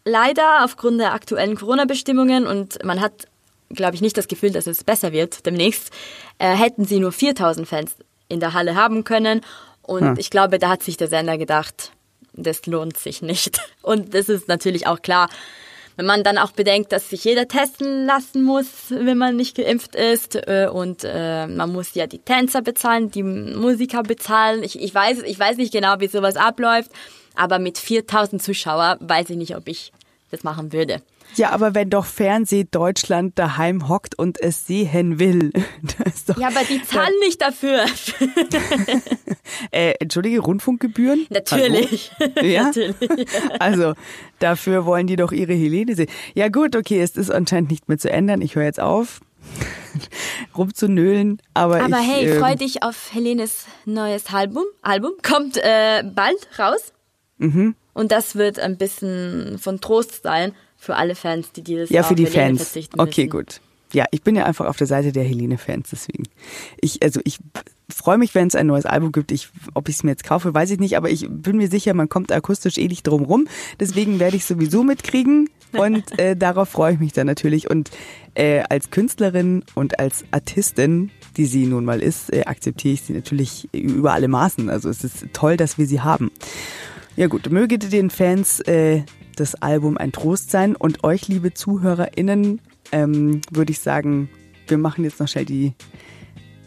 leider aufgrund der aktuellen Corona-Bestimmungen und man hat, glaube ich, nicht das Gefühl, dass es besser wird demnächst, äh, hätten sie nur 4.000 Fans in der Halle haben können. Und Hm. ich glaube, da hat sich der Sender gedacht, das lohnt sich nicht. *laughs* Und das ist natürlich auch klar. Wenn man dann auch bedenkt, dass sich jeder testen lassen muss, wenn man nicht geimpft ist, äh, und äh, man muss ja die Tänzer bezahlen, die Musiker bezahlen. Ich, ich weiß, ich weiß nicht genau, wie sowas abläuft, aber mit 4000 Zuschauer weiß ich nicht, ob ich das machen würde. Ja, aber wenn doch Fernseh Deutschland daheim hockt und es sehen will, *laughs* das ist doch, Ja, aber die *laughs* zahlen nicht dafür. *laughs* äh, entschuldige, Rundfunkgebühren? Natürlich. *laughs* Ja? Natürlich. *laughs* Also, dafür wollen die doch ihre Helene sehen. Ja gut, okay, es ist anscheinend nicht mehr zu ändern. Ich höre jetzt auf, *laughs* rumzunölen. Aber, Aber ich, hey, ähm, freu dich auf Helenes neues Album. Album kommt äh, bald raus. Mhm. Und das wird ein bisschen von Trost sein für alle Fans, die dieses Ja, Jahr für die Fans. Okay, müssen. gut. Ja, ich bin ja einfach auf der Seite der Helene-Fans, deswegen. Ich, also ich freue mich, wenn es ein neues Album gibt. Ich, ob ich es mir jetzt kaufe, weiß ich nicht, aber ich bin mir sicher, man kommt akustisch eh nicht drum rum. Deswegen werde ich sowieso mitkriegen *laughs* und äh, darauf freue ich mich dann natürlich. Und äh, als Künstlerin und als Artistin, die sie nun mal ist, äh, akzeptiere ich sie natürlich über alle Maßen. Also es ist toll, dass wir sie haben. Ja gut, möge den Fans äh, das Album ein Trost sein und euch, liebe ZuhörerInnen, ähm, würde ich sagen, wir machen jetzt noch schnell die,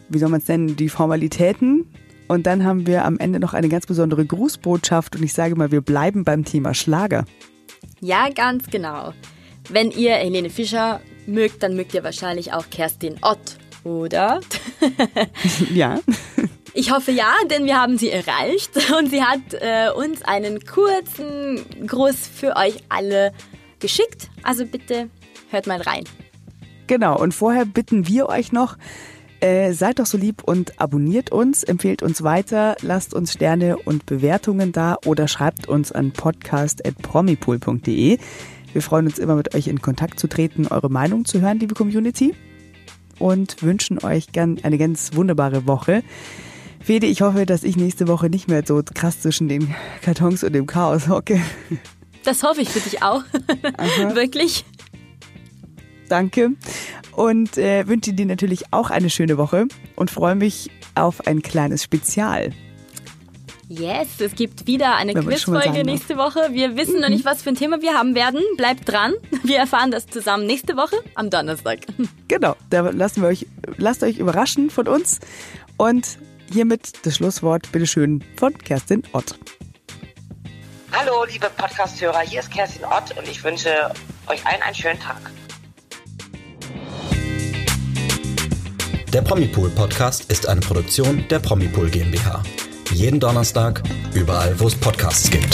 wie soll man es nennen, die Formalitäten und dann haben wir am Ende noch eine ganz besondere Grußbotschaft und ich sage mal, wir bleiben beim Thema Schlager. Ja, ganz genau. Wenn ihr Helene Fischer mögt, dann mögt ihr wahrscheinlich auch Kerstin Ott, oder? *laughs* ja, Ich hoffe ja, denn wir haben sie erreicht und sie hat äh, uns einen kurzen Gruß für euch alle geschickt. Also bitte hört mal rein. genau. Und vorher bitten wir euch noch, äh, seid doch so lieb und abonniert uns, empfehlt uns weiter, lasst uns Sterne und Bewertungen da oder schreibt uns an podcast.promipool.de. Wir freuen uns immer mit euch in Kontakt zu treten, eure Meinung zu hören, liebe Community. Und wünschen euch gern eine ganz wunderbare Woche. Fede, ich hoffe, dass ich nächste Woche nicht mehr so krass zwischen den Kartons und dem Chaos hocke. Das hoffe ich für dich auch. *laughs* Wirklich. Danke. Und äh, wünsche dir natürlich auch eine schöne Woche und freue mich auf ein kleines Spezial. Yes, es gibt wieder eine Quizfolge darf. nächste Woche. Wir wissen noch nicht, was für ein Thema wir haben werden. Bleibt dran. *laughs* Wir erfahren das zusammen nächste Woche am Donnerstag. *laughs* Genau, da lassen wir euch, lasst euch überraschen von uns. Und hiermit das Schlusswort, bitteschön, von Kerstin Ott. Hallo, liebe Podcast-Hörer, hier ist Kerstin Ott und ich wünsche euch allen einen schönen Tag. Der Promipool Podcast ist eine Produktion der Promipool GmbH. Jeden Donnerstag, überall, wo es Podcasts gibt.